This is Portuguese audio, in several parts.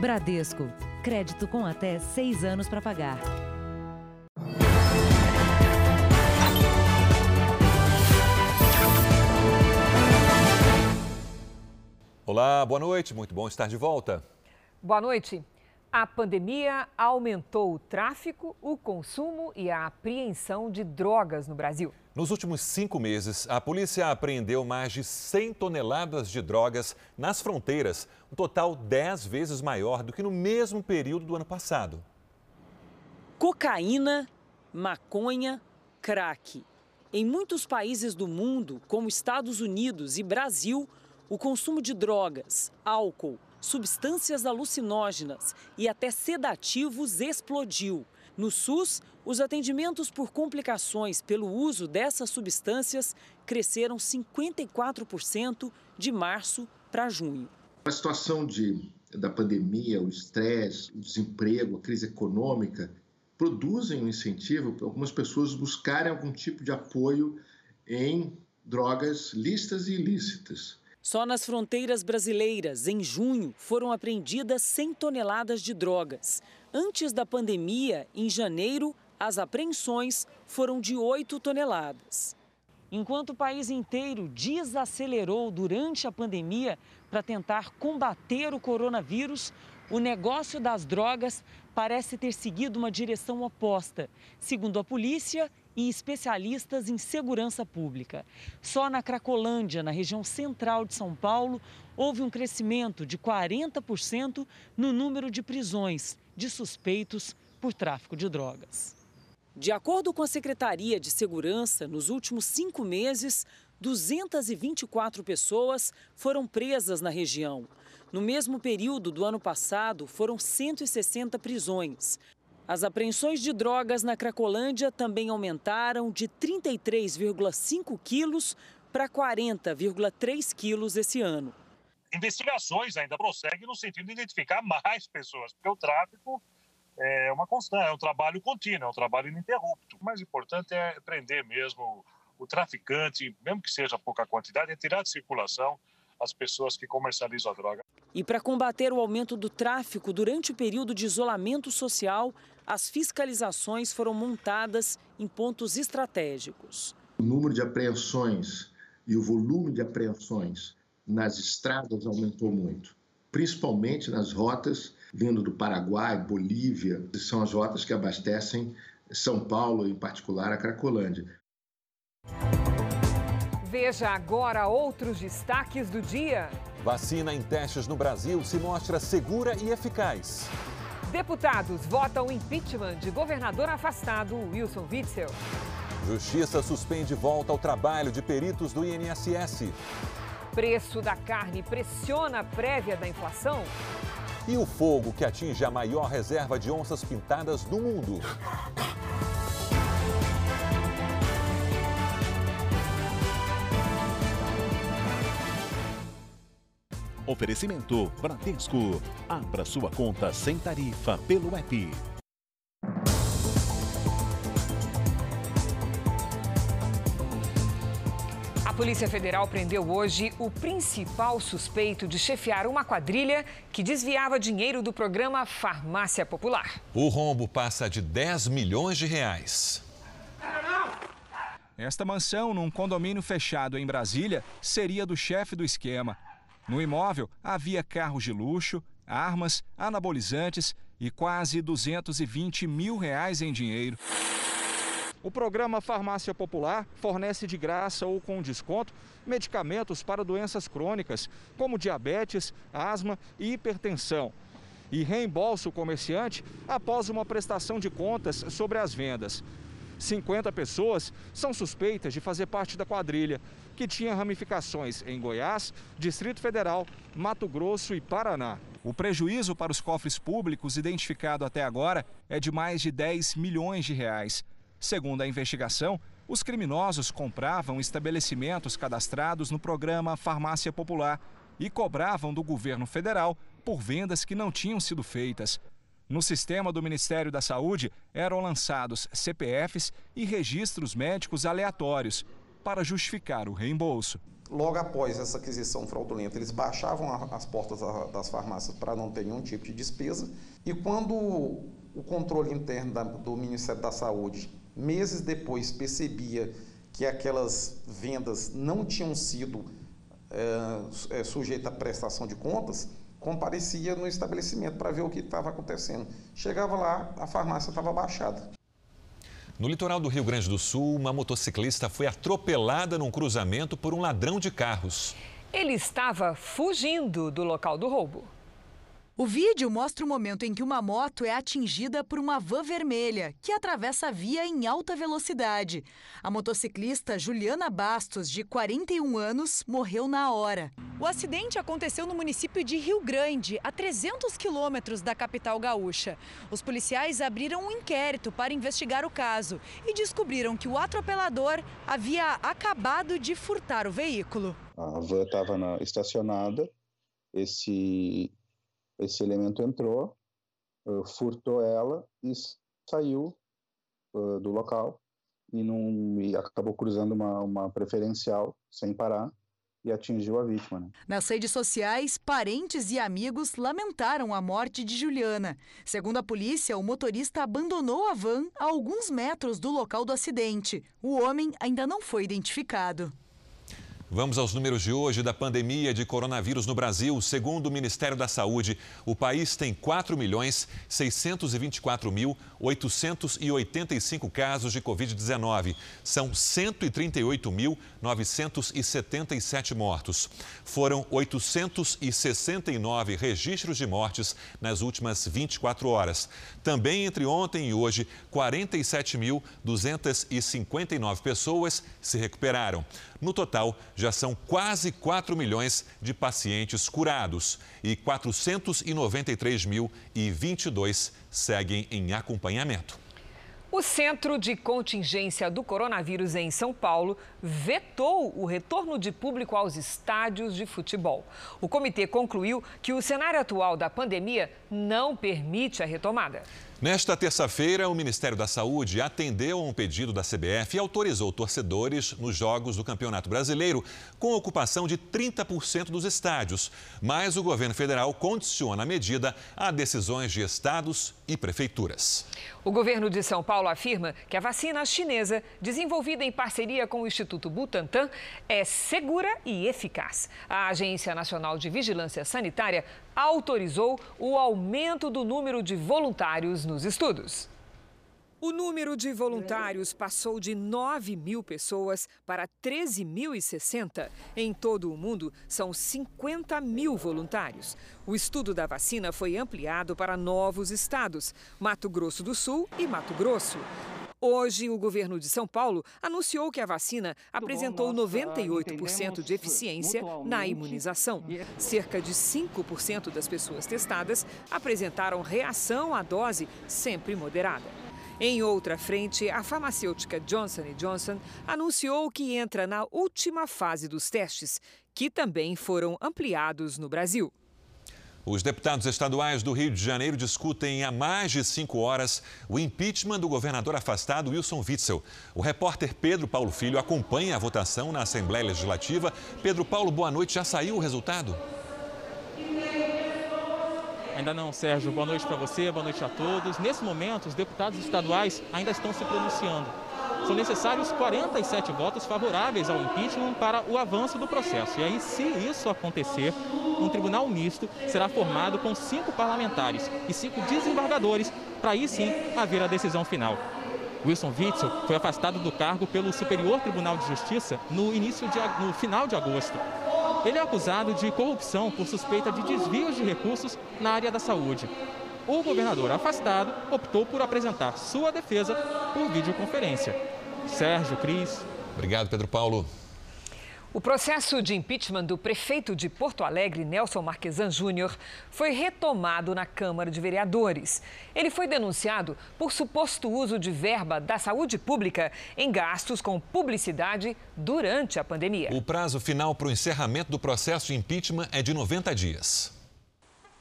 Bradesco. Crédito com até seis anos para pagar. Olá, boa noite. Muito bom estar de volta. Boa noite. A pandemia aumentou o tráfico, o consumo e a apreensão de drogas no Brasil. Nos últimos cinco meses, a polícia apreendeu mais de 100 toneladas de drogas nas fronteiras, um total 10 vezes maior do que no mesmo período do ano passado. Cocaína, maconha, crack. Em muitos países do mundo, como Estados Unidos e Brasil, o consumo de drogas, álcool, substâncias alucinógenas e até sedativos explodiu. No SUS, os atendimentos por complicações pelo uso dessas substâncias cresceram 54% de março para junho. A situação de, da pandemia, o estresse, o desemprego, a crise econômica, produzem um incentivo para algumas pessoas buscarem algum tipo de apoio em drogas listas e ilícitas. Só nas fronteiras brasileiras, em junho, foram apreendidas 100 toneladas de drogas. Antes da pandemia, em janeiro, as apreensões foram de 8 toneladas. Enquanto o país inteiro desacelerou durante a pandemia para tentar combater o coronavírus, o negócio das drogas parece ter seguido uma direção oposta. Segundo a polícia, e especialistas em segurança pública. Só na Cracolândia, na região central de São Paulo, houve um crescimento de 40% no número de prisões de suspeitos por tráfico de drogas. De acordo com a Secretaria de Segurança, nos últimos cinco meses, 224 pessoas foram presas na região. No mesmo período do ano passado, foram 160 prisões. As apreensões de drogas na Cracolândia também aumentaram de 33,5 quilos para 40,3 quilos esse ano. Investigações ainda prosseguem no sentido de identificar mais pessoas, porque o tráfico é uma constante, é um trabalho contínuo, é um trabalho ininterrupto. O mais importante é prender mesmo o traficante, mesmo que seja pouca quantidade, é tirar de circulação as pessoas que comercializam a droga. E para combater o aumento do tráfico durante o período de isolamento social, as fiscalizações foram montadas em pontos estratégicos. O número de apreensões e o volume de apreensões nas estradas aumentou muito, principalmente nas rotas vindo do Paraguai, Bolívia, que são as rotas que abastecem São Paulo, em particular a Cracolândia. Veja agora outros destaques do dia. Vacina em testes no Brasil se mostra segura e eficaz. Deputados votam impeachment de governador afastado Wilson Witzel. Justiça suspende volta ao trabalho de peritos do INSS. Preço da carne pressiona a prévia da inflação. E o fogo que atinge a maior reserva de onças pintadas do mundo. Oferecimento Bradesco. Abra sua conta sem tarifa pelo app. A Polícia Federal prendeu hoje o principal suspeito de chefiar uma quadrilha que desviava dinheiro do programa Farmácia Popular. O rombo passa de 10 milhões de reais. Esta mansão, num condomínio fechado em Brasília, seria do chefe do esquema. No imóvel havia carros de luxo, armas, anabolizantes e quase 220 mil reais em dinheiro. O programa Farmácia Popular fornece de graça ou com desconto medicamentos para doenças crônicas, como diabetes, asma e hipertensão. E reembolsa o comerciante após uma prestação de contas sobre as vendas. 50 pessoas são suspeitas de fazer parte da quadrilha, que tinha ramificações em Goiás, Distrito Federal, Mato Grosso e Paraná. O prejuízo para os cofres públicos identificado até agora é de mais de 10 milhões de reais. Segundo a investigação, os criminosos compravam estabelecimentos cadastrados no programa Farmácia Popular e cobravam do governo federal por vendas que não tinham sido feitas. No sistema do Ministério da Saúde eram lançados CPFs e registros médicos aleatórios para justificar o reembolso. logo após essa aquisição fraudulenta, eles baixavam as portas das farmácias para não ter nenhum tipo de despesa. E quando o controle interno do Ministério da Saúde, meses depois, percebia que aquelas vendas não tinham sido é, sujeitas à prestação de contas, comparecia no estabelecimento para ver o que estava acontecendo. Chegava lá, a farmácia estava baixada. No litoral do Rio Grande do Sul, uma motociclista foi atropelada num cruzamento por um ladrão de carros. Ele estava fugindo do local do roubo. O vídeo mostra o momento em que uma moto é atingida por uma van vermelha que atravessa a via em alta velocidade. A motociclista Juliana Bastos, de 41 anos, morreu na hora. O acidente aconteceu no município de Rio Grande, a 300 quilômetros da capital gaúcha. Os policiais abriram um inquérito para investigar o caso e descobriram que o atropelador havia acabado de furtar o veículo. A van estava estacionada. Esse esse elemento entrou, uh, furtou ela e saiu uh, do local e, num, e acabou cruzando uma, uma preferencial sem parar e atingiu a vítima. Né? Nas redes sociais, parentes e amigos lamentaram a morte de Juliana. Segundo a polícia, o motorista abandonou a van a alguns metros do local do acidente. O homem ainda não foi identificado. Vamos aos números de hoje da pandemia de coronavírus no Brasil. Segundo o Ministério da Saúde, o país tem 4 milhões 624 mil 885 casos de Covid-19. São 138.977 mortos. Foram 869 registros de mortes nas últimas 24 horas. Também entre ontem e hoje, 47.259 pessoas se recuperaram. No total, já são quase 4 milhões de pacientes curados e 493.022 seguem em acompanhamento. O Centro de Contingência do Coronavírus em São Paulo vetou o retorno de público aos estádios de futebol. O comitê concluiu que o cenário atual da pandemia não permite a retomada. Nesta terça-feira, o Ministério da Saúde atendeu a um pedido da CBF e autorizou torcedores nos jogos do Campeonato Brasileiro, com ocupação de 30% dos estádios. Mas o governo federal condiciona a medida a decisões de estados e prefeituras. O governo de São Paulo afirma que a vacina chinesa, desenvolvida em parceria com o Instituto Butantan, é segura e eficaz. A Agência Nacional de Vigilância Sanitária autorizou o aumento do número de voluntários nos estudos. O número de voluntários passou de 9 mil pessoas para 13.060. Em todo o mundo, são 50 mil voluntários. O estudo da vacina foi ampliado para novos estados, Mato Grosso do Sul e Mato Grosso. Hoje, o governo de São Paulo anunciou que a vacina apresentou 98% de eficiência na imunização. Cerca de 5% das pessoas testadas apresentaram reação à dose sempre moderada. Em outra frente, a farmacêutica Johnson Johnson anunciou que entra na última fase dos testes, que também foram ampliados no Brasil. Os deputados estaduais do Rio de Janeiro discutem há mais de cinco horas o impeachment do governador afastado Wilson Witzel. O repórter Pedro Paulo Filho acompanha a votação na Assembleia Legislativa. Pedro Paulo, boa noite. Já saiu o resultado? Ainda não, Sérgio. Boa noite para você, boa noite a todos. Nesse momento, os deputados estaduais ainda estão se pronunciando são necessários 47 votos favoráveis ao impeachment para o avanço do processo. E aí, se isso acontecer, um tribunal misto será formado com cinco parlamentares e cinco desembargadores para aí sim haver a decisão final. Wilson Witzel foi afastado do cargo pelo Superior Tribunal de Justiça no, início de, no final de agosto. Ele é acusado de corrupção por suspeita de desvios de recursos na área da saúde. O governador afastado optou por apresentar sua defesa por videoconferência. Sérgio, Cris. Obrigado, Pedro Paulo. O processo de impeachment do prefeito de Porto Alegre, Nelson Marquesan Júnior, foi retomado na Câmara de Vereadores. Ele foi denunciado por suposto uso de verba da saúde pública em gastos com publicidade durante a pandemia. O prazo final para o encerramento do processo de impeachment é de 90 dias.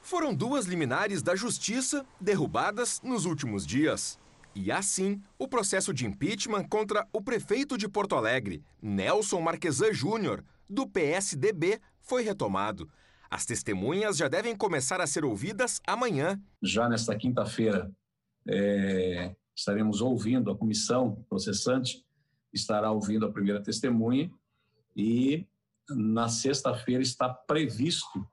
Foram duas liminares da Justiça derrubadas nos últimos dias. E assim, o processo de impeachment contra o prefeito de Porto Alegre, Nelson Marquesan Júnior, do PSDB foi retomado. As testemunhas já devem começar a ser ouvidas amanhã. Já nesta quinta-feira, é, estaremos ouvindo, a comissão processante estará ouvindo a primeira testemunha e na sexta-feira está previsto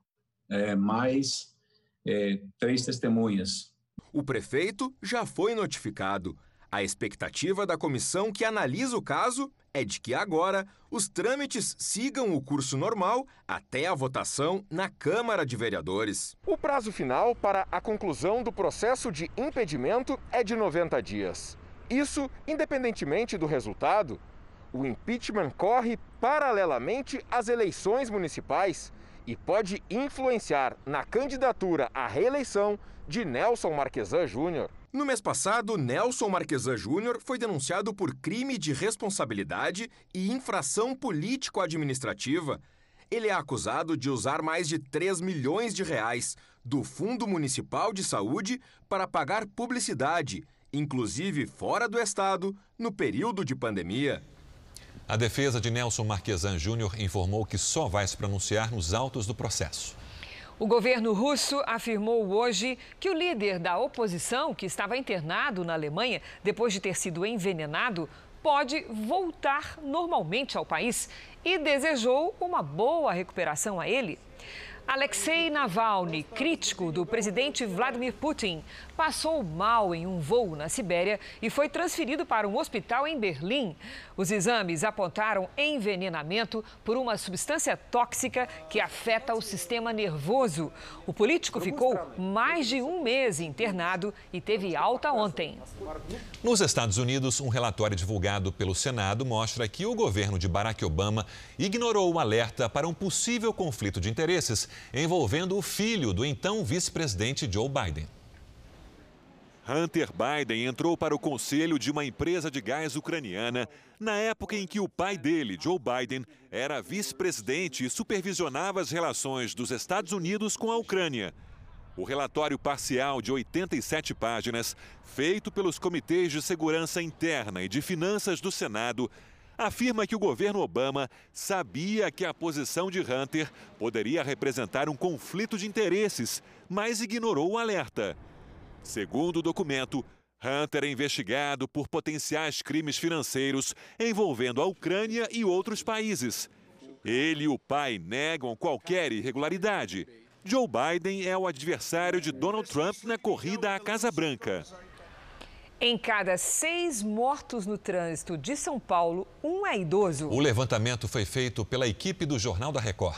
é, mais é, três testemunhas. O prefeito já foi notificado. A expectativa da comissão que analisa o caso é de que agora os trâmites sigam o curso normal até a votação na Câmara de Vereadores. O prazo final para a conclusão do processo de impedimento é de 90 dias. Isso independentemente do resultado. O impeachment corre paralelamente às eleições municipais e pode influenciar na candidatura à reeleição de Nelson Marquesan Júnior. No mês passado, Nelson Marquesan Júnior foi denunciado por crime de responsabilidade e infração político-administrativa. Ele é acusado de usar mais de 3 milhões de reais do Fundo Municipal de Saúde para pagar publicidade, inclusive fora do estado, no período de pandemia. A defesa de Nelson Marquesan Júnior informou que só vai se pronunciar nos autos do processo. O governo russo afirmou hoje que o líder da oposição, que estava internado na Alemanha depois de ter sido envenenado, pode voltar normalmente ao país e desejou uma boa recuperação a ele. Alexei Navalny, crítico do presidente Vladimir Putin, passou mal em um voo na Sibéria e foi transferido para um hospital em Berlim. Os exames apontaram envenenamento por uma substância tóxica que afeta o sistema nervoso. O político ficou mais de um mês internado e teve alta ontem. Nos Estados Unidos, um relatório divulgado pelo Senado mostra que o governo de Barack Obama ignorou o alerta para um possível conflito de interesses envolvendo o filho do então vice-presidente Joe Biden. Hunter Biden entrou para o conselho de uma empresa de gás ucraniana na época em que o pai dele, Joe Biden, era vice-presidente e supervisionava as relações dos Estados Unidos com a Ucrânia. O relatório parcial de 87 páginas, feito pelos comitês de segurança interna e de finanças do Senado, afirma que o governo Obama sabia que a posição de Hunter poderia representar um conflito de interesses, mas ignorou o alerta. Segundo o documento, Hunter é investigado por potenciais crimes financeiros envolvendo a Ucrânia e outros países. Ele e o pai negam qualquer irregularidade. Joe Biden é o adversário de Donald Trump na corrida à Casa Branca. Em cada seis mortos no trânsito de São Paulo, um é idoso. O levantamento foi feito pela equipe do Jornal da Record.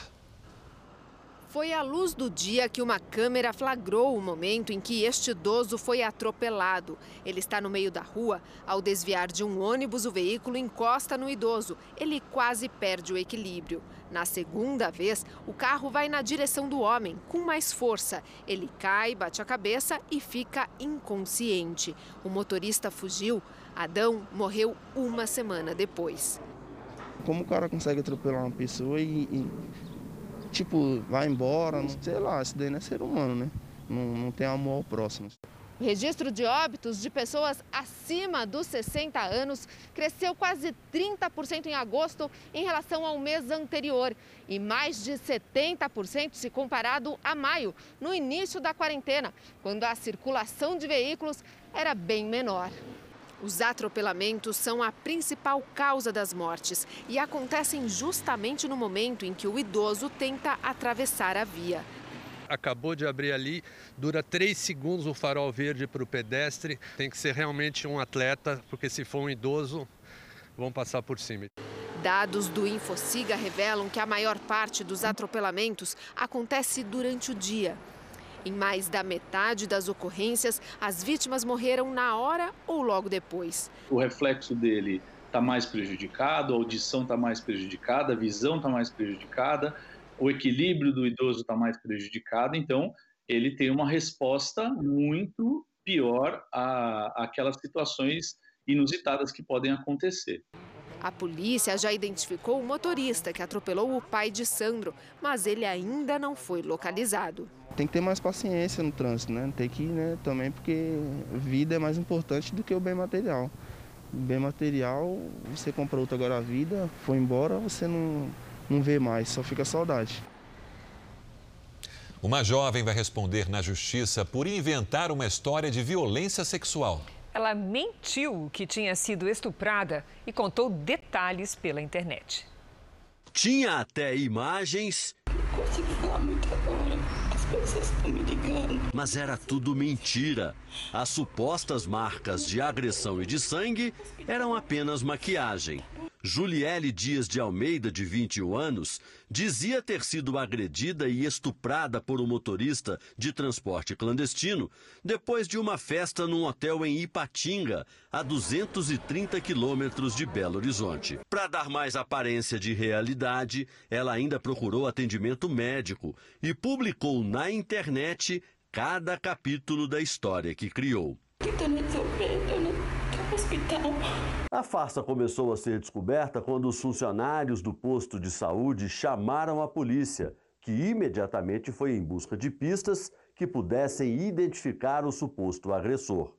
Foi à luz do dia que uma câmera flagrou o momento em que este idoso foi atropelado. Ele está no meio da rua. Ao desviar de um ônibus, o veículo encosta no idoso. Ele quase perde o equilíbrio. Na segunda vez, o carro vai na direção do homem, com mais força. Ele cai, bate a cabeça e fica inconsciente. O motorista fugiu. Adão morreu uma semana depois. Como o cara consegue atropelar uma pessoa e, e tipo, vai embora, não, sei lá, isso daí não é ser humano, né? Não, não tem amor ao próximo. O registro de óbitos de pessoas acima dos 60 anos cresceu quase 30% em agosto em relação ao mês anterior e mais de 70% se comparado a maio, no início da quarentena, quando a circulação de veículos era bem menor. Os atropelamentos são a principal causa das mortes e acontecem justamente no momento em que o idoso tenta atravessar a via. Acabou de abrir ali, dura três segundos o farol verde para o pedestre. Tem que ser realmente um atleta, porque se for um idoso, vão passar por cima. Dados do Infociga revelam que a maior parte dos atropelamentos acontece durante o dia. Em mais da metade das ocorrências, as vítimas morreram na hora ou logo depois. O reflexo dele está mais prejudicado, a audição está mais prejudicada, a visão está mais prejudicada, o equilíbrio do idoso está mais prejudicado, então ele tem uma resposta muito pior a aquelas situações inusitadas que podem acontecer. A polícia já identificou o motorista que atropelou o pai de Sandro, mas ele ainda não foi localizado. Tem que ter mais paciência no trânsito, né? Tem que né, também, porque vida é mais importante do que o bem material. O bem material, você comprou outra agora a vida, foi embora, você não, não vê mais, só fica saudade. Uma jovem vai responder na justiça por inventar uma história de violência sexual. Ela mentiu que tinha sido estuprada e contou detalhes pela internet. Tinha até imagens. Não consigo falar muito agora. As pessoas estão me ligando. Mas era tudo mentira. As supostas marcas de agressão e de sangue eram apenas maquiagem. Juliele Dias de Almeida, de 21 anos, dizia ter sido agredida e estuprada por um motorista de transporte clandestino depois de uma festa num hotel em Ipatinga, a 230 quilômetros de Belo Horizonte. Para dar mais aparência de realidade, ela ainda procurou atendimento médico e publicou na internet cada capítulo da história que criou. Não tô no hospital. A farsa começou a ser descoberta quando os funcionários do posto de saúde chamaram a polícia, que imediatamente foi em busca de pistas que pudessem identificar o suposto agressor.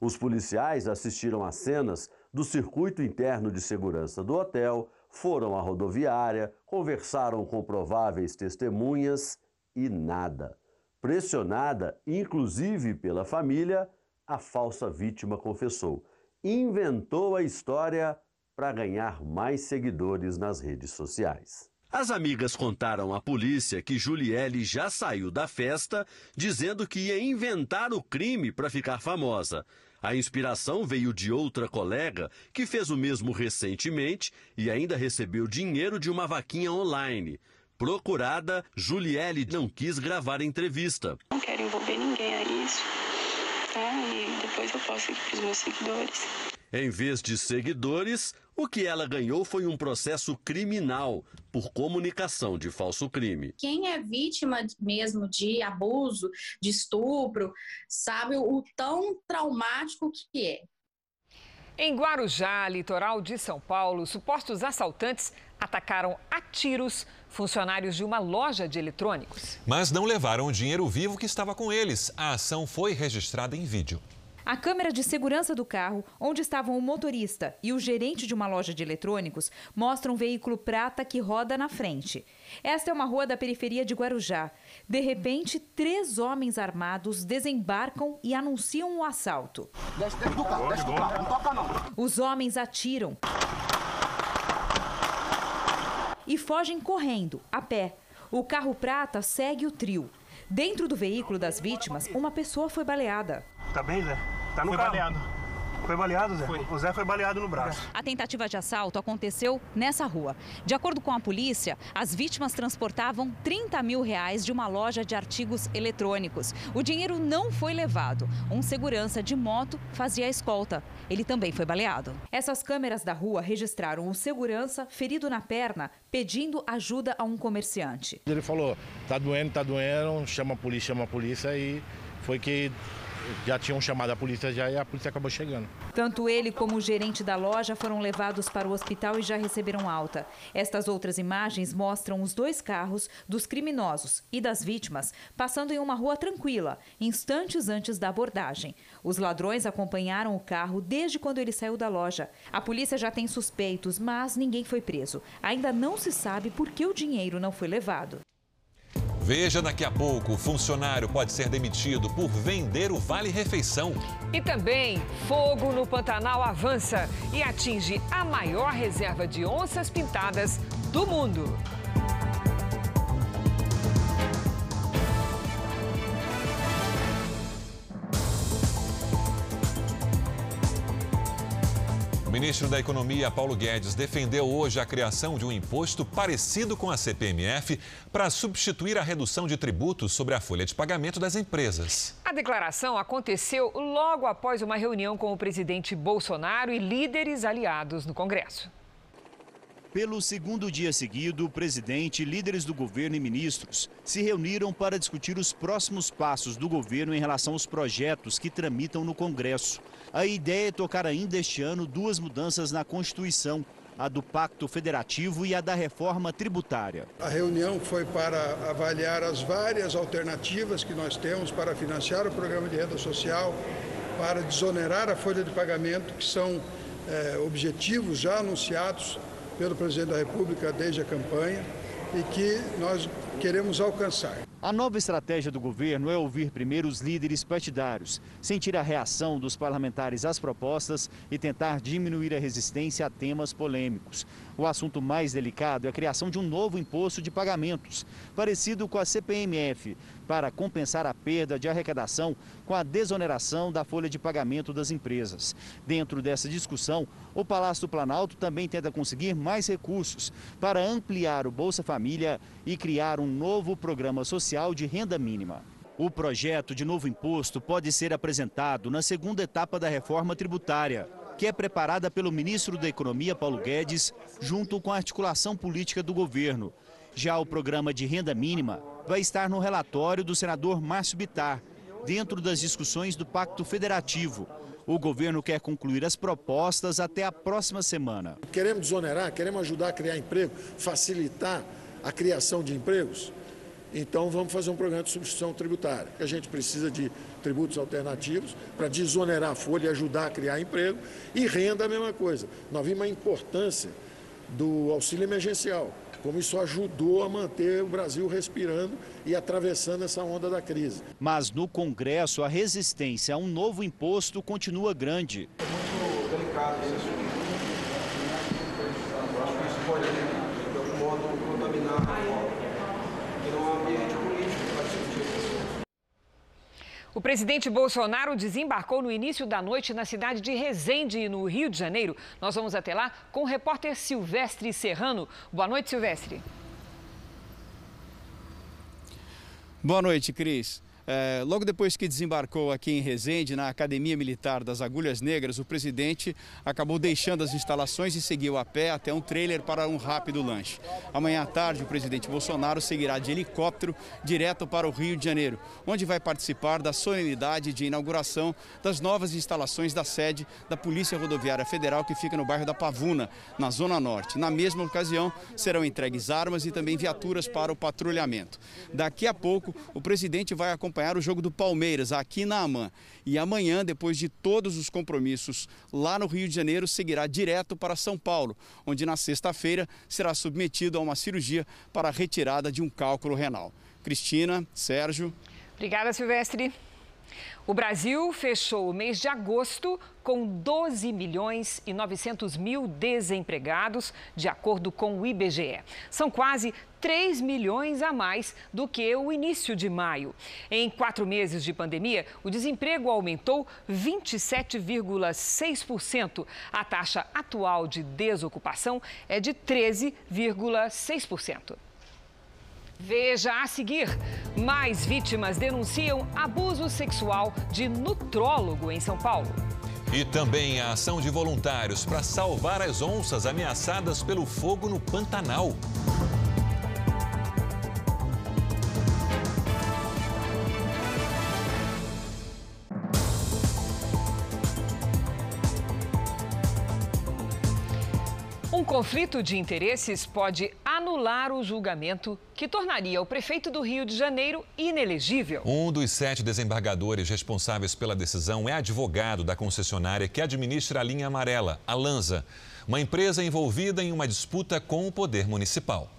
Os policiais assistiram às cenas do circuito interno de segurança do hotel, foram à rodoviária, conversaram com prováveis testemunhas e nada. Pressionada, inclusive pela família, a falsa vítima confessou inventou a história para ganhar mais seguidores nas redes sociais. As amigas contaram à polícia que Juliele já saiu da festa dizendo que ia inventar o crime para ficar famosa. A inspiração veio de outra colega que fez o mesmo recentemente e ainda recebeu dinheiro de uma vaquinha online. Procurada, Juliele não quis gravar a entrevista. Não quero envolver ninguém a isso. Né? E depois eu posto aqui para os meus seguidores. Em vez de seguidores, o que ela ganhou foi um processo criminal por comunicação de falso crime. Quem é vítima mesmo de abuso, de estupro, sabe o tão traumático que é. Em Guarujá, litoral de São Paulo, supostos assaltantes atacaram a tiros funcionários de uma loja de eletrônicos. Mas não levaram o dinheiro vivo que estava com eles. A ação foi registrada em vídeo. A câmera de segurança do carro, onde estavam o motorista e o gerente de uma loja de eletrônicos, mostra um veículo prata que roda na frente. Esta é uma rua da periferia de Guarujá. De repente, três homens armados desembarcam e anunciam o um assalto. Desce, desce do carro, desce do carro, não toca não. Os homens atiram e fogem correndo, a pé. O carro prata segue o trio. Dentro do veículo das vítimas, uma pessoa foi baleada. Tá bem, Zé? Tá no foi carro. baleado. Foi baleado, Zé? Foi. O Zé foi baleado no braço. A tentativa de assalto aconteceu nessa rua. De acordo com a polícia, as vítimas transportavam 30 mil reais de uma loja de artigos eletrônicos. O dinheiro não foi levado. Um segurança de moto fazia a escolta. Ele também foi baleado. Essas câmeras da rua registraram o segurança ferido na perna pedindo ajuda a um comerciante. Ele falou: tá doendo, tá doendo, chama a polícia, chama a polícia e foi que já tinham chamado a polícia já e a polícia acabou chegando. Tanto ele como o gerente da loja foram levados para o hospital e já receberam alta. Estas outras imagens mostram os dois carros dos criminosos e das vítimas passando em uma rua tranquila, instantes antes da abordagem. Os ladrões acompanharam o carro desde quando ele saiu da loja. A polícia já tem suspeitos, mas ninguém foi preso. Ainda não se sabe por que o dinheiro não foi levado. Veja daqui a pouco, o funcionário pode ser demitido por vender o Vale Refeição. E também, fogo no Pantanal avança e atinge a maior reserva de onças pintadas do mundo. Ministro da Economia, Paulo Guedes, defendeu hoje a criação de um imposto parecido com a CPMF para substituir a redução de tributos sobre a folha de pagamento das empresas. A declaração aconteceu logo após uma reunião com o presidente Bolsonaro e líderes aliados no Congresso. Pelo segundo dia seguido, o presidente, líderes do governo e ministros se reuniram para discutir os próximos passos do governo em relação aos projetos que tramitam no Congresso. A ideia é tocar ainda este ano duas mudanças na Constituição, a do Pacto Federativo e a da reforma tributária. A reunião foi para avaliar as várias alternativas que nós temos para financiar o programa de renda social, para desonerar a folha de pagamento, que são é, objetivos já anunciados pelo presidente da República desde a campanha. e que nós queremos alcançar. A nova estratégia do governo é ouvir primeiro os líderes partidários, sentir a reação dos parlamentares às propostas e tentar diminuir a resistência a temas polêmicos. O assunto mais delicado é a criação de um novo imposto de pagamentos, parecido com a CPMF, para compensar a perda de arrecadação com a desoneração da folha de pagamento das empresas. Dentro dessa discussão, o Palácio do Planalto também tenta conseguir mais recursos para ampliar o Bolsa Família e criar um novo programa social de renda mínima. O projeto de novo imposto pode ser apresentado na segunda etapa da reforma tributária que é preparada pelo ministro da Economia, Paulo Guedes, junto com a articulação política do governo. Já o programa de renda mínima vai estar no relatório do senador Márcio Bitar, dentro das discussões do Pacto Federativo. O governo quer concluir as propostas até a próxima semana. Queremos desonerar, queremos ajudar a criar emprego, facilitar a criação de empregos. Então vamos fazer um programa de substituição tributária. A gente precisa de tributos alternativos para desonerar a folha e ajudar a criar emprego. E renda a mesma coisa. Nós vimos a importância do auxílio emergencial, como isso ajudou a manter o Brasil respirando e atravessando essa onda da crise. Mas no Congresso a resistência a um novo imposto continua grande. É muito delicado esse assunto. Eu acho que isso pode, de algum modo, contaminar O presidente Bolsonaro desembarcou no início da noite na cidade de Resende, no Rio de Janeiro. Nós vamos até lá com o repórter Silvestre Serrano. Boa noite, Silvestre. Boa noite, Cris. É, logo depois que desembarcou aqui em Resende, na Academia Militar das Agulhas Negras, o presidente acabou deixando as instalações e seguiu a pé até um trailer para um rápido lanche. Amanhã à tarde, o presidente Bolsonaro seguirá de helicóptero direto para o Rio de Janeiro, onde vai participar da solenidade de inauguração das novas instalações da sede da Polícia Rodoviária Federal, que fica no bairro da Pavuna, na Zona Norte. Na mesma ocasião, serão entregues armas e também viaturas para o patrulhamento. Daqui a pouco, o presidente vai acompanhar acompanhar o jogo do Palmeiras aqui na Amã. E amanhã, depois de todos os compromissos lá no Rio de Janeiro, seguirá direto para São Paulo, onde na sexta-feira será submetido a uma cirurgia para a retirada de um cálculo renal. Cristina, Sérgio. Obrigada, Silvestre. O Brasil fechou o mês de agosto com 12 milhões e 900 mil desempregados, de acordo com o IBGE. São quase 3 milhões a mais do que o início de maio. Em quatro meses de pandemia, o desemprego aumentou 27,6%. A taxa atual de desocupação é de 13,6%. Veja a seguir: mais vítimas denunciam abuso sexual de nutrólogo em São Paulo. E também a ação de voluntários para salvar as onças ameaçadas pelo fogo no Pantanal. Um conflito de interesses pode anular o julgamento que tornaria o prefeito do Rio de Janeiro inelegível. Um dos sete desembargadores responsáveis pela decisão é advogado da concessionária que administra a linha amarela, a Lanza, uma empresa envolvida em uma disputa com o poder municipal.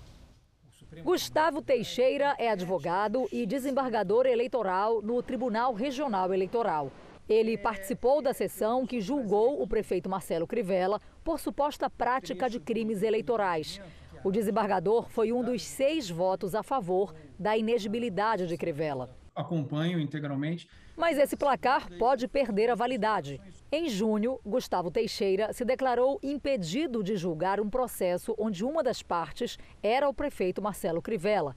Gustavo Teixeira é advogado e desembargador eleitoral no Tribunal Regional Eleitoral. Ele participou da sessão que julgou o prefeito Marcelo Crivella por suposta prática de crimes eleitorais. O desembargador foi um dos seis votos a favor da inegibilidade de Crivella. Acompanho integralmente. Mas esse placar pode perder a validade. Em junho, Gustavo Teixeira se declarou impedido de julgar um processo onde uma das partes era o prefeito Marcelo Crivella.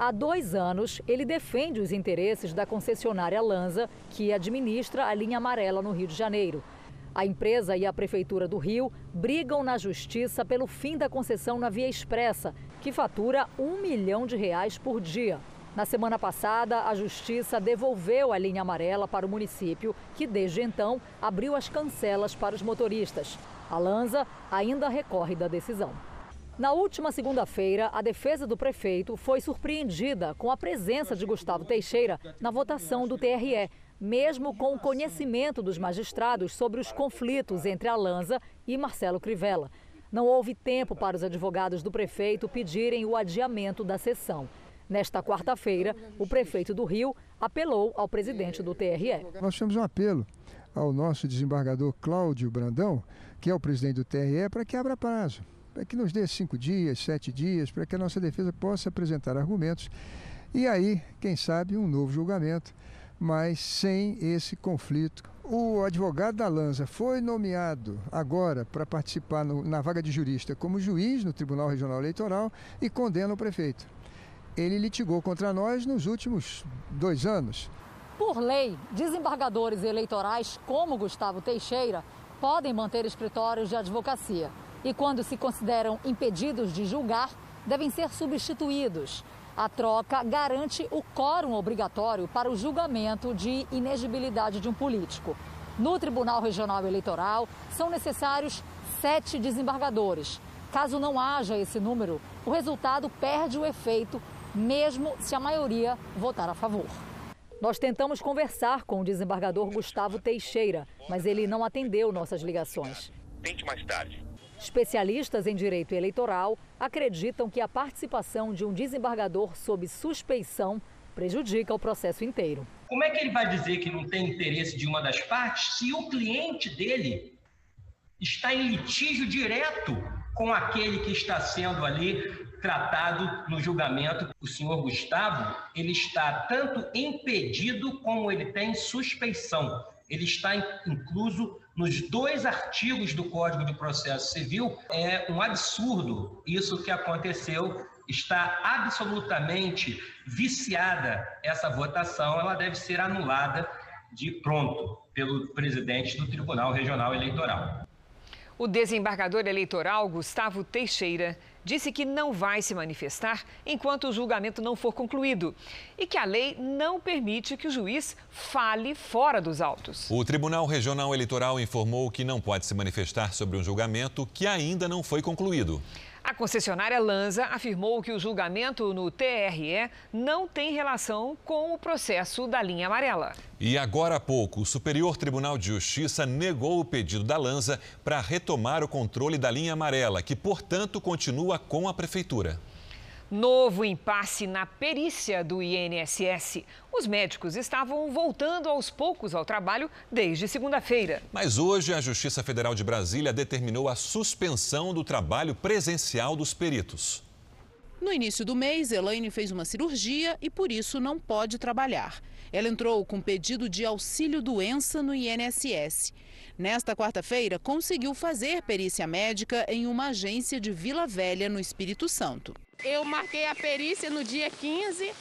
Há dois anos, ele defende os interesses da concessionária Lanza, que administra a linha amarela no Rio de Janeiro. A empresa e a Prefeitura do Rio brigam na justiça pelo fim da concessão na Via Expressa, que fatura um milhão de reais por dia. Na semana passada, a Justiça devolveu a linha amarela para o município, que desde então abriu as cancelas para os motoristas. A Lanza ainda recorre da decisão. Na última segunda-feira, a defesa do prefeito foi surpreendida com a presença de Gustavo Teixeira na votação do TRE, mesmo com o conhecimento dos magistrados sobre os conflitos entre a Lanza e Marcelo Crivella. Não houve tempo para os advogados do prefeito pedirem o adiamento da sessão. Nesta quarta-feira, o prefeito do Rio apelou ao presidente do TRE. Nós fizemos um apelo ao nosso desembargador Cláudio Brandão, que é o presidente do TRE, para que abra prazo, para que nos dê cinco dias, sete dias, para que a nossa defesa possa apresentar argumentos e aí, quem sabe, um novo julgamento, mas sem esse conflito. O advogado da Lanza foi nomeado agora para participar no, na vaga de jurista como juiz no Tribunal Regional Eleitoral e condena o prefeito. Ele litigou contra nós nos últimos dois anos. Por lei, desembargadores eleitorais como Gustavo Teixeira podem manter escritórios de advocacia e, quando se consideram impedidos de julgar, devem ser substituídos. A troca garante o quórum obrigatório para o julgamento de inegibilidade de um político. No Tribunal Regional Eleitoral, são necessários sete desembargadores. Caso não haja esse número, o resultado perde o efeito, mesmo se a maioria votar a favor. Nós tentamos conversar com o desembargador Gustavo Teixeira, mas ele não atendeu nossas ligações. Tente mais tarde. Especialistas em direito eleitoral acreditam que a participação de um desembargador sob suspeição prejudica o processo inteiro. Como é que ele vai dizer que não tem interesse de uma das partes se o cliente dele está em litígio direto com aquele que está sendo ali tratado no julgamento? O senhor Gustavo, ele está tanto impedido como ele tem suspeição. Ele está incluso nos dois artigos do Código de Processo Civil, é um absurdo isso que aconteceu. Está absolutamente viciada essa votação, ela deve ser anulada de pronto pelo presidente do Tribunal Regional Eleitoral. O desembargador eleitoral Gustavo Teixeira disse que não vai se manifestar enquanto o julgamento não for concluído e que a lei não permite que o juiz fale fora dos autos. O Tribunal Regional Eleitoral informou que não pode se manifestar sobre um julgamento que ainda não foi concluído. A concessionária Lanza afirmou que o julgamento no TRE não tem relação com o processo da linha amarela. E agora há pouco, o Superior Tribunal de Justiça negou o pedido da Lanza para retomar o controle da linha amarela, que, portanto, continua com a Prefeitura. Novo impasse na perícia do INSS. Os médicos estavam voltando aos poucos ao trabalho desde segunda-feira. Mas hoje a Justiça Federal de Brasília determinou a suspensão do trabalho presencial dos peritos. No início do mês, Elaine fez uma cirurgia e por isso não pode trabalhar. Ela entrou com pedido de auxílio-doença no INSS. Nesta quarta-feira, conseguiu fazer perícia médica em uma agência de Vila Velha, no Espírito Santo. Eu marquei a perícia no dia 15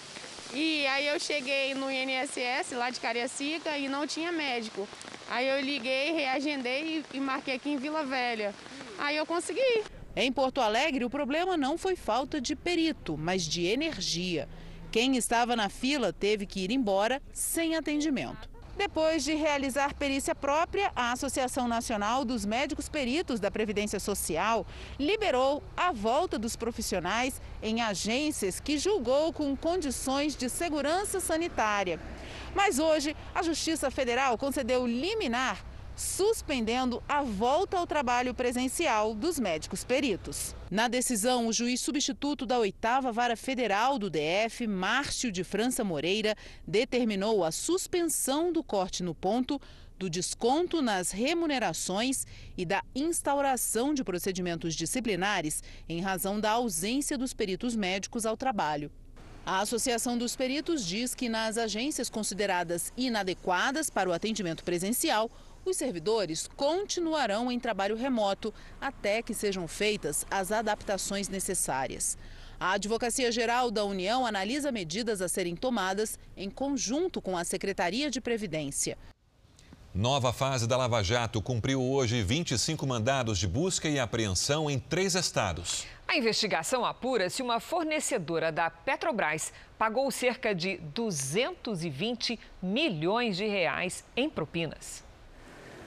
e aí eu cheguei no INSS lá de Cariacica e não tinha médico. Aí eu liguei, reagendei e marquei aqui em Vila Velha. Aí eu consegui. Em Porto Alegre, o problema não foi falta de perito, mas de energia. Quem estava na fila teve que ir embora sem atendimento. Depois de realizar perícia própria, a Associação Nacional dos Médicos Peritos da Previdência Social liberou a volta dos profissionais em agências que julgou com condições de segurança sanitária. Mas hoje, a Justiça Federal concedeu liminar suspendendo a volta ao trabalho presencial dos médicos peritos. Na decisão, o juiz substituto da oitava vara federal do DF, Márcio de França Moreira, determinou a suspensão do corte no ponto do desconto nas remunerações e da instauração de procedimentos disciplinares em razão da ausência dos peritos médicos ao trabalho. A Associação dos Peritos diz que nas agências consideradas inadequadas para o atendimento presencial, os servidores continuarão em trabalho remoto até que sejam feitas as adaptações necessárias. A Advocacia Geral da União analisa medidas a serem tomadas em conjunto com a Secretaria de Previdência. Nova fase da Lava Jato cumpriu hoje 25 mandados de busca e apreensão em três estados. A investigação apura se uma fornecedora da Petrobras pagou cerca de 220 milhões de reais em propinas.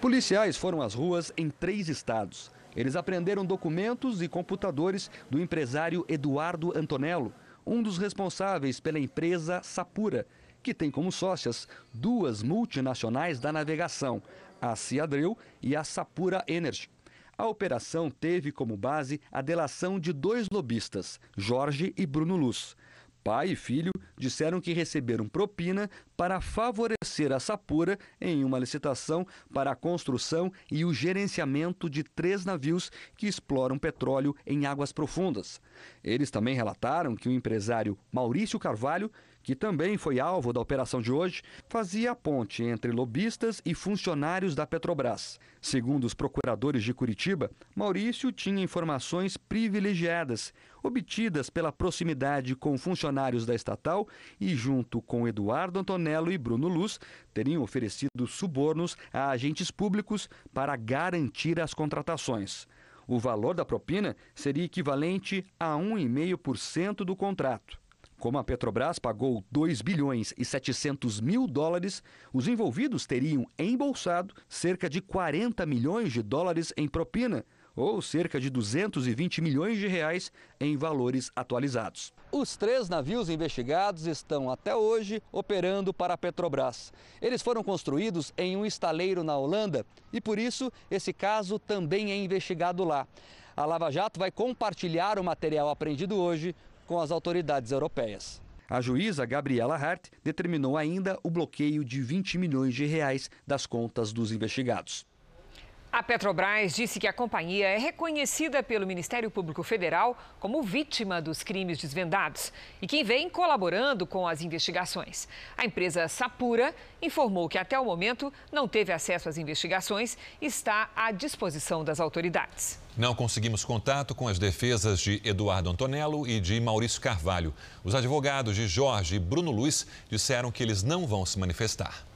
Policiais foram às ruas em três estados. Eles apreenderam documentos e computadores do empresário Eduardo Antonello, um dos responsáveis pela empresa Sapura, que tem como sócias duas multinacionais da navegação, a Ciadreu e a Sapura Energy. A operação teve como base a delação de dois lobistas, Jorge e Bruno Luz. Pai e filho disseram que receberam propina para favorecer a Sapura em uma licitação para a construção e o gerenciamento de três navios que exploram petróleo em águas profundas. Eles também relataram que o empresário Maurício Carvalho que também foi alvo da operação de hoje, fazia a ponte entre lobistas e funcionários da Petrobras. Segundo os procuradores de Curitiba, Maurício tinha informações privilegiadas, obtidas pela proximidade com funcionários da estatal e, junto com Eduardo Antonello e Bruno Luz, teriam oferecido subornos a agentes públicos para garantir as contratações. O valor da propina seria equivalente a 1,5% do contrato. Como a Petrobras pagou 2 bilhões e 700 mil dólares, os envolvidos teriam embolsado cerca de 40 milhões de dólares em propina, ou cerca de 220 milhões de reais em valores atualizados. Os três navios investigados estão até hoje operando para a Petrobras. Eles foram construídos em um estaleiro na Holanda e por isso esse caso também é investigado lá. A Lava Jato vai compartilhar o material apreendido hoje com as autoridades europeias. A juíza Gabriela Hart determinou ainda o bloqueio de 20 milhões de reais das contas dos investigados. A Petrobras disse que a companhia é reconhecida pelo Ministério Público Federal como vítima dos crimes desvendados e que vem colaborando com as investigações. A empresa Sapura informou que até o momento não teve acesso às investigações e está à disposição das autoridades. Não conseguimos contato com as defesas de Eduardo Antonello e de Maurício Carvalho. Os advogados de Jorge e Bruno Luiz disseram que eles não vão se manifestar.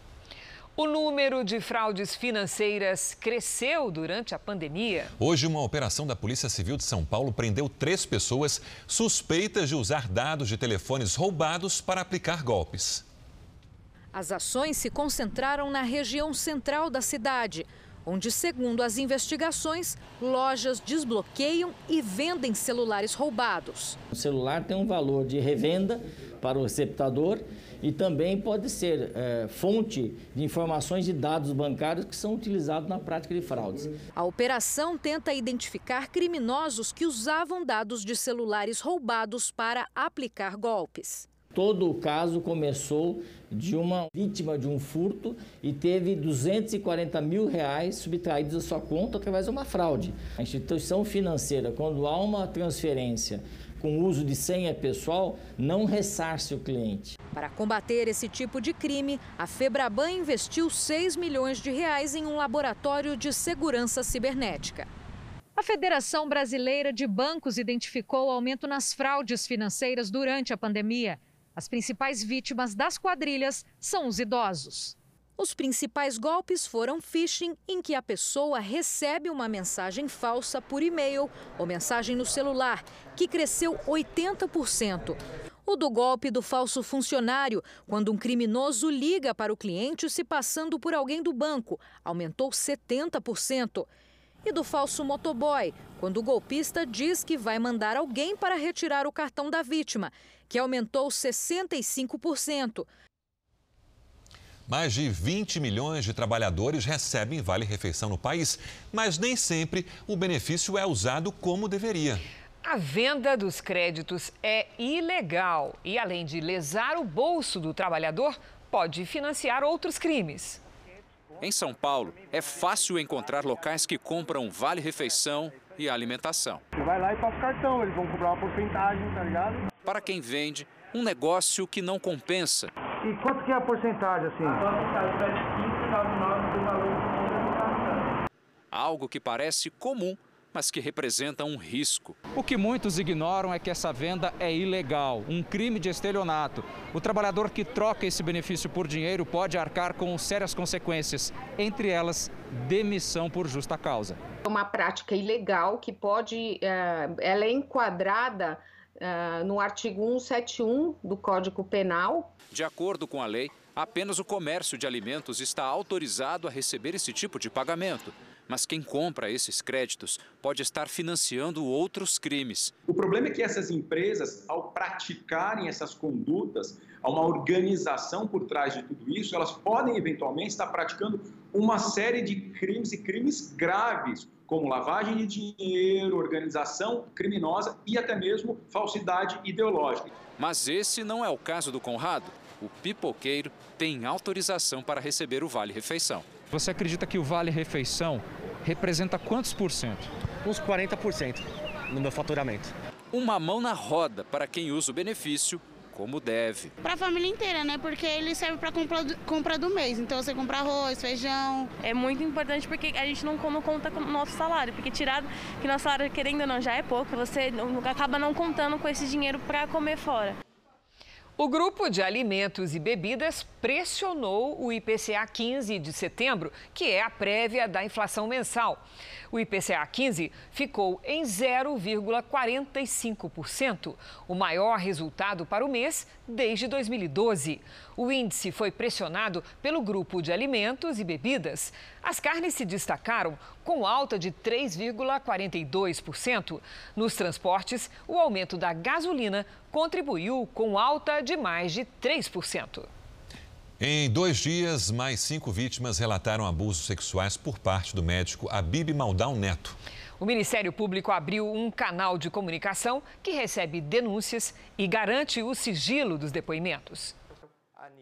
O número de fraudes financeiras cresceu durante a pandemia. Hoje, uma operação da Polícia Civil de São Paulo prendeu três pessoas suspeitas de usar dados de telefones roubados para aplicar golpes. As ações se concentraram na região central da cidade, onde, segundo as investigações, lojas desbloqueiam e vendem celulares roubados. O celular tem um valor de revenda para o receptador e também pode ser é, fonte de informações de dados bancários que são utilizados na prática de fraudes. A operação tenta identificar criminosos que usavam dados de celulares roubados para aplicar golpes. Todo o caso começou de uma vítima de um furto e teve 240 mil reais subtraídos da sua conta através de uma fraude. A instituição financeira, quando há uma transferência com uso de senha pessoal não ressarce o cliente. Para combater esse tipo de crime, a Febraban investiu 6 milhões de reais em um laboratório de segurança cibernética. A Federação Brasileira de Bancos identificou aumento nas fraudes financeiras durante a pandemia. As principais vítimas das quadrilhas são os idosos. Os principais golpes foram phishing, em que a pessoa recebe uma mensagem falsa por e-mail ou mensagem no celular, que cresceu 80%. O do golpe do falso funcionário, quando um criminoso liga para o cliente se passando por alguém do banco, aumentou 70%. E do falso motoboy, quando o golpista diz que vai mandar alguém para retirar o cartão da vítima, que aumentou 65%. Mais de 20 milhões de trabalhadores recebem vale-refeição no país, mas nem sempre o benefício é usado como deveria. A venda dos créditos é ilegal e, além de lesar o bolso do trabalhador, pode financiar outros crimes. Em São Paulo, é fácil encontrar locais que compram vale-refeição e alimentação. Você vai lá e passa o cartão, eles vão cobrar uma porcentagem, tá ligado? Para quem vende, um negócio que não compensa. E quanto que é a porcentagem, assim? A porcentagem vai de 15,99 do valor Algo que parece comum, mas que representa um risco. O que muitos ignoram é que essa venda é ilegal, um crime de estelionato. O trabalhador que troca esse benefício por dinheiro pode arcar com sérias consequências, entre elas, demissão por justa causa. É uma prática ilegal que pode, ela é enquadrada uh, no artigo 171 do Código Penal. De acordo com a lei, apenas o comércio de alimentos está autorizado a receber esse tipo de pagamento. Mas quem compra esses créditos pode estar financiando outros crimes. O problema é que essas empresas, ao praticarem essas condutas, há uma organização por trás de tudo isso, elas podem eventualmente estar praticando uma série de crimes e crimes graves, como lavagem de dinheiro, organização criminosa e até mesmo falsidade ideológica. Mas esse não é o caso do Conrado. O pipoqueiro tem autorização para receber o Vale Refeição. Você acredita que o Vale Refeição representa quantos por cento? Uns 40% no meu faturamento. Uma mão na roda para quem usa o benefício como deve. Para a família inteira, né? Porque ele serve para compra, compra do mês. Então você compra arroz, feijão. É muito importante porque a gente não, não conta com o nosso salário. Porque tirado que nosso salário, querendo ou não, já é pouco, você acaba não contando com esse dinheiro para comer fora. O grupo de alimentos e bebidas pressionou o IPCA 15 de setembro, que é a prévia da inflação mensal. O IPCA 15 ficou em 0,45%, o maior resultado para o mês desde 2012. O índice foi pressionado pelo grupo de alimentos e bebidas. As carnes se destacaram com alta de 3,42%. Nos transportes, o aumento da gasolina contribuiu com alta de mais de 3%. Em dois dias, mais cinco vítimas relataram abusos sexuais por parte do médico Abib Maldão Neto. O Ministério Público abriu um canal de comunicação que recebe denúncias e garante o sigilo dos depoimentos.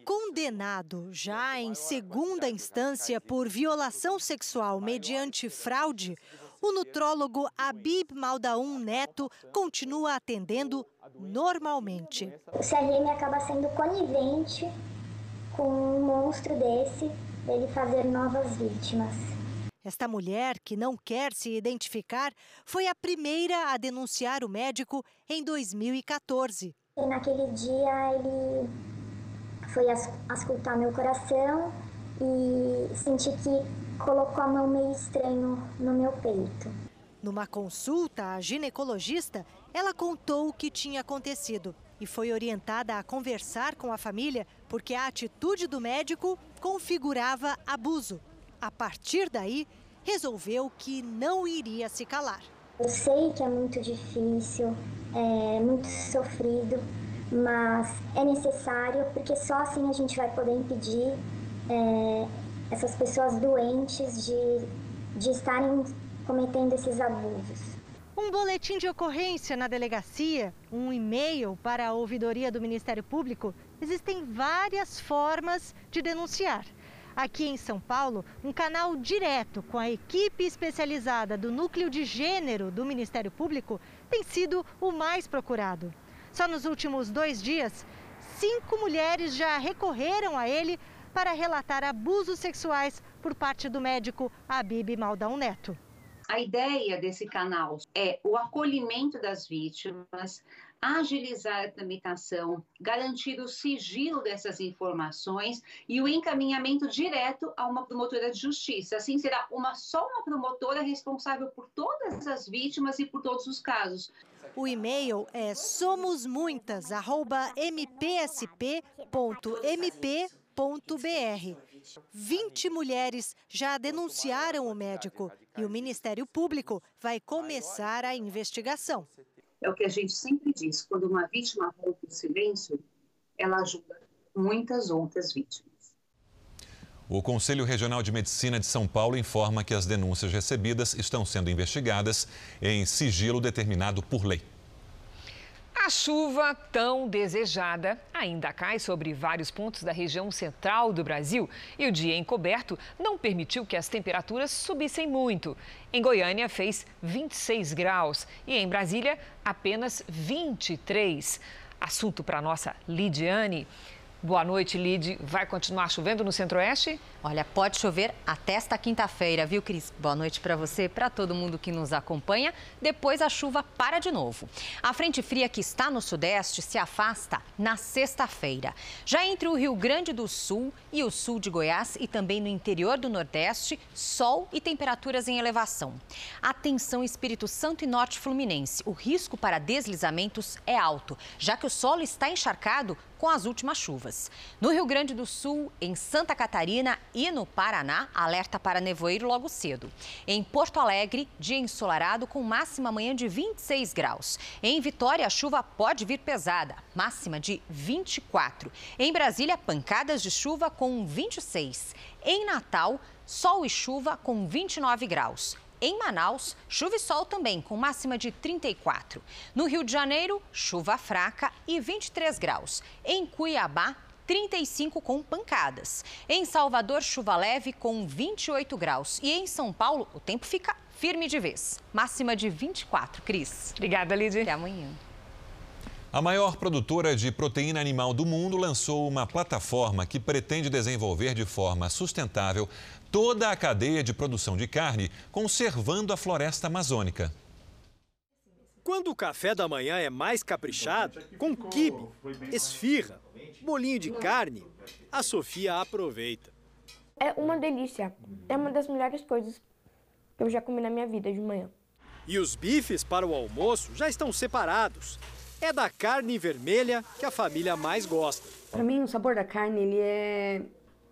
Condenado já em segunda instância por violação sexual mediante fraude, o nutrólogo Abib Maldaun Neto continua atendendo normalmente. O CRM acaba sendo conivente com um monstro desse, ele fazer novas vítimas. Esta mulher, que não quer se identificar, foi a primeira a denunciar o médico em 2014. E naquele dia ele foi ascultar meu coração e senti que colocou a mão meio estranho no meu peito. Numa consulta à ginecologista, ela contou o que tinha acontecido e foi orientada a conversar com a família porque a atitude do médico configurava abuso. A partir daí, resolveu que não iria se calar. Eu sei que é muito difícil, é muito sofrido, mas é necessário porque só assim a gente vai poder impedir é, essas pessoas doentes de, de estarem cometendo esses abusos. Um boletim de ocorrência na delegacia, um e-mail para a ouvidoria do Ministério Público, existem várias formas de denunciar. Aqui em São Paulo, um canal direto com a equipe especializada do Núcleo de Gênero do Ministério Público tem sido o mais procurado. Só nos últimos dois dias, cinco mulheres já recorreram a ele para relatar abusos sexuais por parte do médico Abib Maldão Neto. A ideia desse canal é o acolhimento das vítimas, agilizar a tramitação, garantir o sigilo dessas informações e o encaminhamento direto a uma promotora de justiça. Assim, será uma só uma promotora responsável por todas as vítimas e por todos os casos. O e-mail é somosmuitas@mpsp.mp.br. 20 mulheres já denunciaram o médico e o Ministério Público vai começar a investigação. É o que a gente sempre diz: quando uma vítima rompe o silêncio, ela ajuda muitas outras vítimas. O Conselho Regional de Medicina de São Paulo informa que as denúncias recebidas estão sendo investigadas em sigilo determinado por lei. A chuva tão desejada ainda cai sobre vários pontos da região central do Brasil e o dia encoberto não permitiu que as temperaturas subissem muito. Em Goiânia fez 26 graus e em Brasília apenas 23. Assunto para nossa Lidiane. Boa noite, Lid. Vai continuar chovendo no Centro-Oeste? Olha, pode chover até esta quinta-feira, viu, Cris? Boa noite para você, para todo mundo que nos acompanha. Depois a chuva para de novo. A frente fria que está no Sudeste se afasta na sexta-feira. Já entre o Rio Grande do Sul e o sul de Goiás e também no interior do Nordeste, sol e temperaturas em elevação. Atenção, Espírito Santo e Norte Fluminense. O risco para deslizamentos é alto, já que o solo está encharcado com as últimas chuvas. No Rio Grande do Sul, em Santa Catarina e no Paraná, alerta para nevoeiro logo cedo. Em Porto Alegre, dia ensolarado com máxima amanhã de 26 graus. Em Vitória, a chuva pode vir pesada, máxima de 24. Em Brasília, pancadas de chuva com 26. Em Natal, sol e chuva com 29 graus. Em Manaus, chuva e sol também, com máxima de 34. No Rio de Janeiro, chuva fraca e 23 graus. Em Cuiabá, 35 com pancadas. Em Salvador, chuva leve com 28 graus. E em São Paulo, o tempo fica firme de vez. Máxima de 24. Cris. Obrigada, Lidy. Até amanhã. A maior produtora de proteína animal do mundo lançou uma plataforma que pretende desenvolver de forma sustentável toda a cadeia de produção de carne, conservando a floresta amazônica. Quando o café da manhã é mais caprichado, com quibe, esfirra, bolinho de carne, a Sofia aproveita. É uma delícia. É uma das melhores coisas que eu já comi na minha vida de manhã. E os bifes para o almoço já estão separados. É da carne vermelha que a família mais gosta. Para mim, o sabor da carne ele é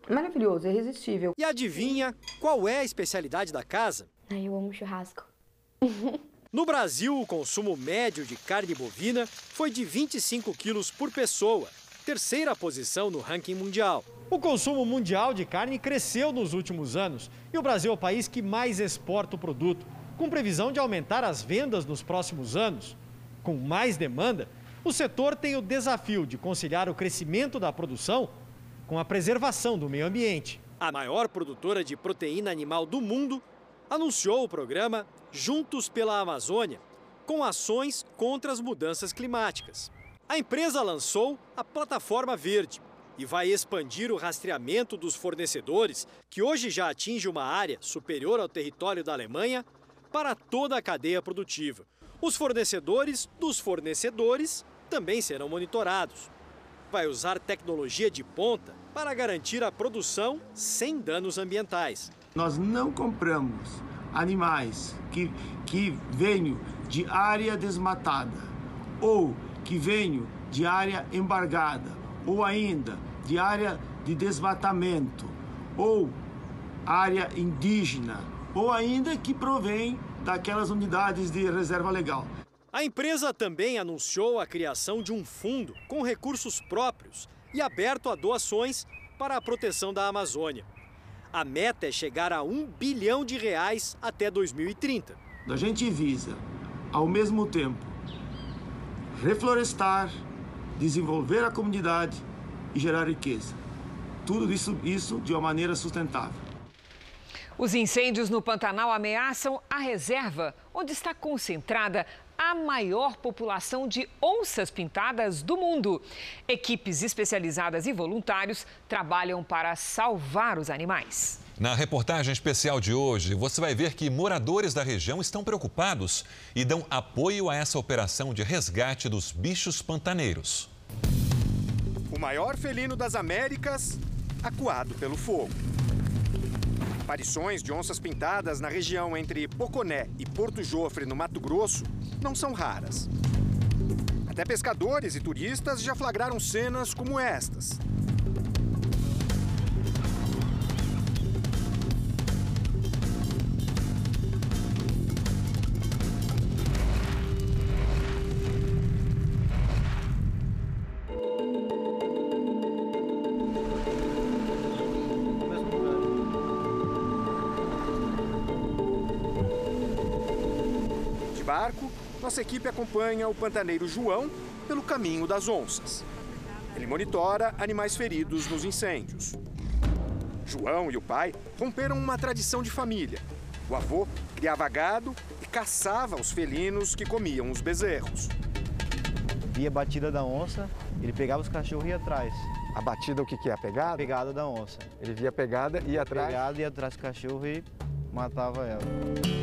Maravilhoso, é irresistível. E adivinha qual é a especialidade da casa? Ai, eu amo churrasco. No Brasil, o consumo médio de carne bovina foi de 25 quilos por pessoa, terceira posição no ranking mundial. O consumo mundial de carne cresceu nos últimos anos e o Brasil é o país que mais exporta o produto, com previsão de aumentar as vendas nos próximos anos. Com mais demanda, o setor tem o desafio de conciliar o crescimento da produção com a preservação do meio ambiente. A maior produtora de proteína animal do mundo anunciou o programa Juntos pela Amazônia, com ações contra as mudanças climáticas. A empresa lançou a Plataforma Verde e vai expandir o rastreamento dos fornecedores, que hoje já atinge uma área superior ao território da Alemanha, para toda a cadeia produtiva. Os fornecedores dos fornecedores também serão monitorados. Vai usar tecnologia de ponta para garantir a produção sem danos ambientais. Nós não compramos animais que, que venham de área desmatada ou que venham de área embargada ou ainda de área de desmatamento ou área indígena ou ainda que provém daquelas unidades de reserva legal. A empresa também anunciou a criação de um fundo com recursos próprios e aberto a doações para a proteção da Amazônia. A meta é chegar a um bilhão de reais até 2030. A gente visa, ao mesmo tempo, reflorestar, desenvolver a comunidade e gerar riqueza. Tudo isso, isso de uma maneira sustentável. Os incêndios no Pantanal ameaçam a reserva, onde está concentrada a maior população de onças pintadas do mundo. Equipes especializadas e voluntários trabalham para salvar os animais. Na reportagem especial de hoje, você vai ver que moradores da região estão preocupados e dão apoio a essa operação de resgate dos bichos pantaneiros. O maior felino das Américas, acuado pelo fogo. Aparições de onças pintadas na região entre Poconé e Porto Jofre, no Mato Grosso, não são raras. Até pescadores e turistas já flagraram cenas como estas. Nossa equipe acompanha o pantaneiro João pelo caminho das onças. Ele monitora animais feridos nos incêndios. João e o pai romperam uma tradição de família. O avô criava gado e caçava os felinos que comiam os bezerros. Via a batida da onça, ele pegava os cachorros e ia atrás. A batida o que, que é? A pegada? A pegada da onça. Ele via a pegada e ia atrás? Pegada, ia atrás do cachorro e matava ela.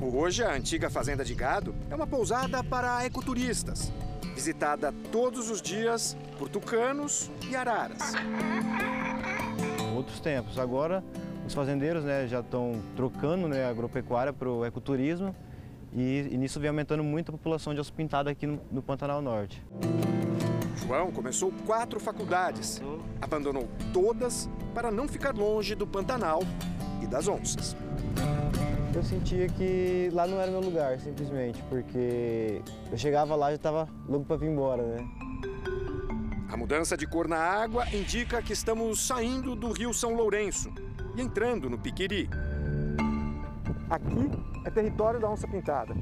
Hoje, a antiga fazenda de gado é uma pousada para ecoturistas, visitada todos os dias por tucanos e araras. Outros tempos. Agora, os fazendeiros né, já estão trocando né, a agropecuária para o ecoturismo e, e, nisso vem aumentando muito a população de osso pintado aqui no, no Pantanal Norte. João começou quatro faculdades, abandonou todas para não ficar longe do Pantanal e das onças. Eu sentia que lá não era meu lugar, simplesmente, porque eu chegava lá e já estava louco para vir embora, né? A mudança de cor na água indica que estamos saindo do Rio São Lourenço e entrando no Piquiri. Aqui é território da onça pintada.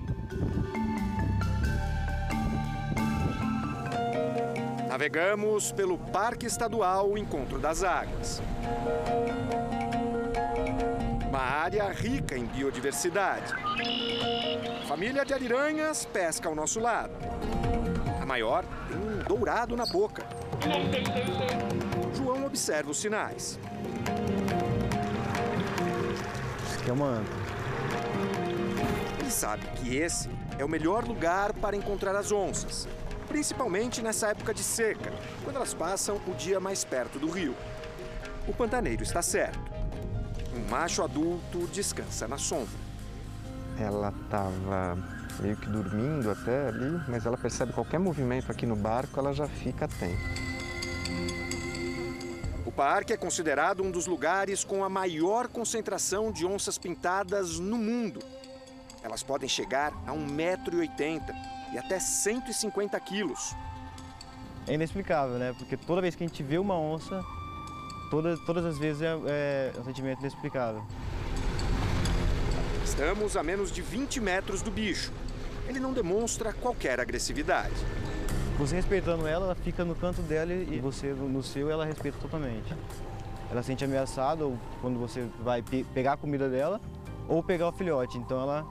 Navegamos pelo Parque Estadual Encontro das Águas. Área rica em biodiversidade. A família de ariranhas pesca ao nosso lado. A maior tem um dourado na boca. João observa os sinais. Isso aqui é uma. Ele sabe que esse é o melhor lugar para encontrar as onças, principalmente nessa época de seca, quando elas passam o dia mais perto do rio. O pantaneiro está certo. Um macho adulto descansa na sombra. Ela estava meio que dormindo até ali, mas ela percebe qualquer movimento aqui no barco, ela já fica atenta. O parque é considerado um dos lugares com a maior concentração de onças pintadas no mundo. Elas podem chegar a 1,80m e até 150 quilos. É inexplicável, né? Porque toda vez que a gente vê uma onça, todas, todas as vezes é, é um sentimento inexplicável. Estamos a menos de 20 metros do bicho. Ele não demonstra qualquer agressividade. Você respeitando ela, ela fica no canto dela e você no seu ela respeita totalmente. Ela se sente ameaçada ou quando você vai pe pegar a comida dela ou pegar o filhote. Então ela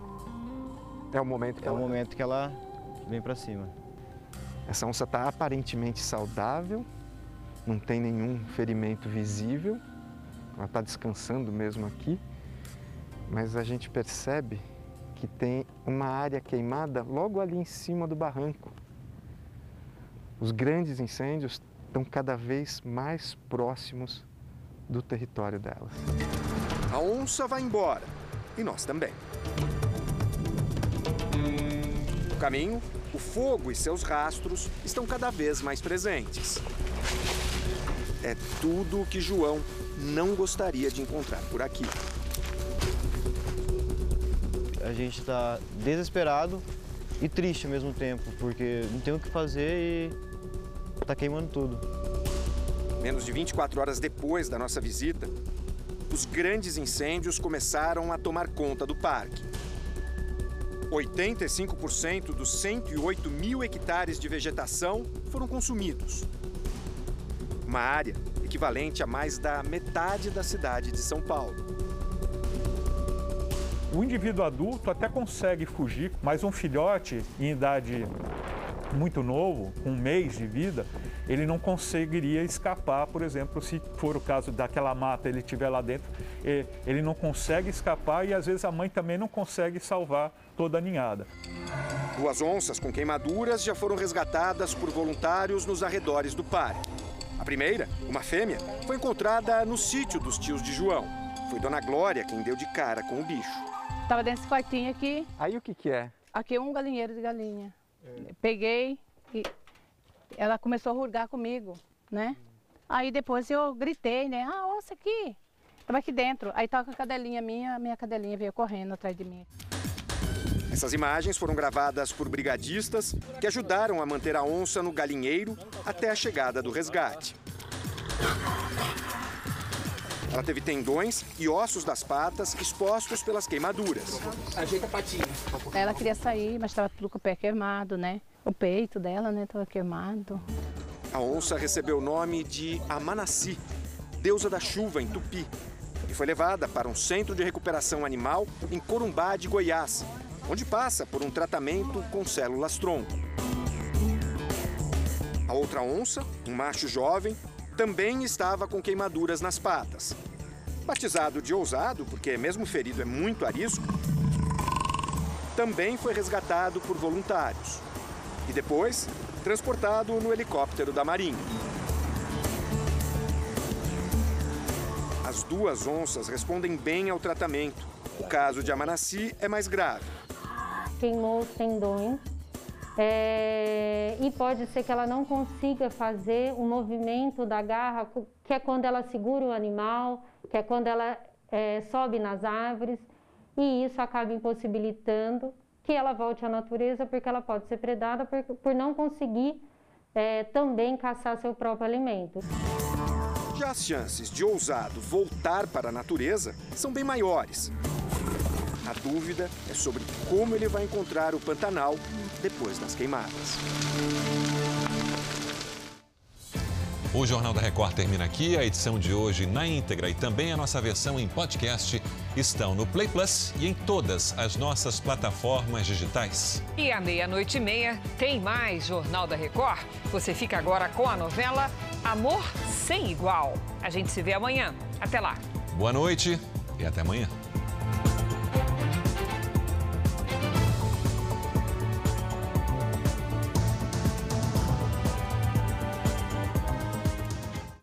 é o momento que é ela... o momento que ela vem para cima. Essa onça está aparentemente saudável, não tem nenhum ferimento visível, ela está descansando mesmo aqui, mas a gente percebe que tem uma área queimada logo ali em cima do barranco. Os grandes incêndios estão cada vez mais próximos do território delas. A onça vai embora e nós também. No caminho, o fogo e seus rastros estão cada vez mais presentes. É tudo o que João não gostaria de encontrar por aqui. A gente está desesperado e triste ao mesmo tempo, porque não tem o que fazer e está queimando tudo. Menos de 24 horas depois da nossa visita, os grandes incêndios começaram a tomar conta do parque. 85% dos 108 mil hectares de vegetação foram consumidos. Uma área equivalente a mais da metade da cidade de São Paulo. O indivíduo adulto até consegue fugir, mas um filhote em idade muito novo, com um mês de vida, ele não conseguiria escapar, por exemplo, se for o caso daquela mata, ele estiver lá dentro, ele não consegue escapar e às vezes a mãe também não consegue salvar toda a ninhada. Duas onças com queimaduras já foram resgatadas por voluntários nos arredores do parque. A primeira, uma fêmea, foi encontrada no sítio dos tios de João. Foi Dona Glória quem deu de cara com o bicho. Estava dentro desse quartinho aqui. Aí o que, que é? Aqui é um galinheiro de galinha. É. Peguei e ela começou a rugar comigo, né? Aí depois eu gritei, né? Ah, onça aqui. Estava aqui dentro. Aí tava com a cadelinha minha, a minha cadelinha veio correndo atrás de mim. Essas imagens foram gravadas por brigadistas que ajudaram a manter a onça no galinheiro até a chegada do resgate. Ela teve tendões e ossos das patas expostos pelas queimaduras. Ajeita a patinha. Ela queria sair, mas estava tudo com o pé queimado, né? O peito dela, né, estava queimado. A onça recebeu o nome de Amanassi, deusa da chuva em Tupi, e foi levada para um centro de recuperação animal em Corumbá de Goiás, onde passa por um tratamento com células tronco. A outra onça, um macho jovem, também estava com queimaduras nas patas. Batizado de ousado, porque mesmo ferido é muito arisco, também foi resgatado por voluntários e depois transportado no helicóptero da Marinha. As duas onças respondem bem ao tratamento. O caso de Amanassi é mais grave. Queimou os tendões É, e pode ser que ela não consiga fazer o movimento da garra, que é quando ela segura o animal, que é quando ela é, sobe nas árvores, e isso acaba impossibilitando que ela volte à natureza, porque ela pode ser predada por, por não conseguir é, também caçar seu próprio alimento. Já as chances de ousado voltar para a natureza são bem maiores. A dúvida é sobre como ele vai encontrar o Pantanal depois das queimadas. O Jornal da Record termina aqui. A edição de hoje na íntegra e também a nossa versão em podcast estão no Play Plus e em todas as nossas plataformas digitais. E à meia-noite e meia tem mais Jornal da Record. Você fica agora com a novela Amor Sem Igual. A gente se vê amanhã. Até lá. Boa noite e até amanhã.